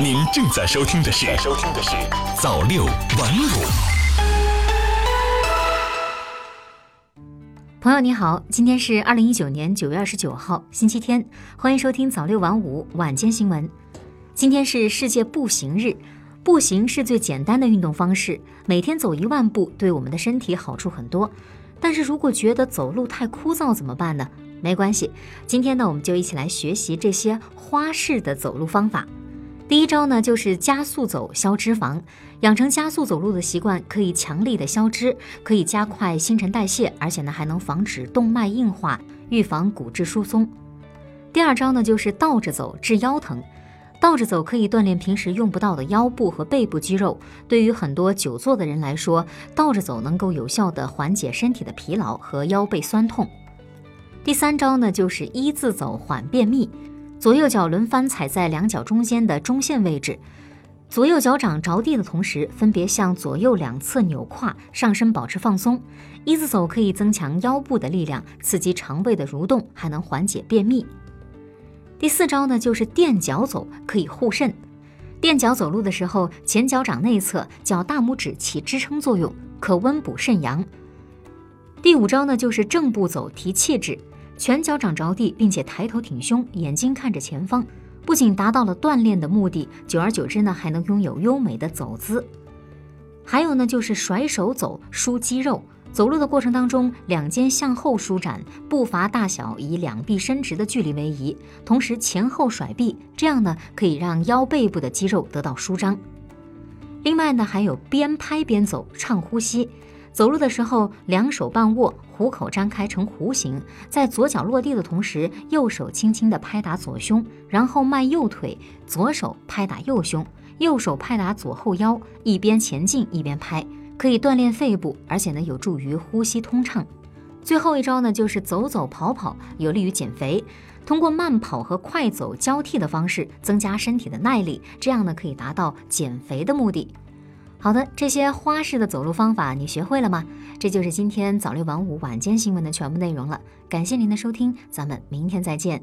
您正在收听的是《收听的是早六晚五》。朋友你好，今天是二零一九年九月二十九号，星期天，欢迎收听早六晚五晚间新闻。今天是世界步行日，步行是最简单的运动方式，每天走一万步对我们的身体好处很多。但是如果觉得走路太枯燥怎么办呢？没关系，今天呢，我们就一起来学习这些花式的走路方法。第一招呢，就是加速走消脂肪。养成加速走路的习惯，可以强力的消脂，可以加快新陈代谢，而且呢，还能防止动脉硬化，预防骨质疏松。第二招呢，就是倒着走治腰疼。倒着走可以锻炼平时用不到的腰部和背部肌肉。对于很多久坐的人来说，倒着走能够有效的缓解身体的疲劳和腰背酸痛。第三招呢，就是一字走缓便秘，左右脚轮番踩在两脚中间的中线位置，左右脚掌着地的同时，分别向左右两侧扭胯，上身保持放松。一字走可以增强腰部的力量，刺激肠胃的蠕动，还能缓解便秘。第四招呢，就是垫脚走，可以护肾。垫脚走路的时候，前脚掌内侧脚大拇指起支撑作用，可温补肾阳。第五招呢，就是正步走提气质。全脚掌着地，并且抬头挺胸，眼睛看着前方，不仅达到了锻炼的目的，久而久之呢，还能拥有优美的走姿。还有呢，就是甩手走，舒肌肉。走路的过程当中，两肩向后舒展，步伐大小以两臂伸直的距离为宜，同时前后甩臂，这样呢，可以让腰背部的肌肉得到舒张。另外呢，还有边拍边走，畅呼吸。走路的时候，两手半握，虎口张开成弧形，在左脚落地的同时，右手轻轻地拍打左胸，然后迈右腿，左手拍打右胸，右手拍打左后腰，一边前进一边拍，可以锻炼肺部，而且呢有助于呼吸通畅。最后一招呢就是走走跑跑，有利于减肥。通过慢跑和快走交替的方式，增加身体的耐力，这样呢可以达到减肥的目的。好的，这些花式的走路方法你学会了吗？这就是今天早六晚五晚间新闻的全部内容了。感谢您的收听，咱们明天再见。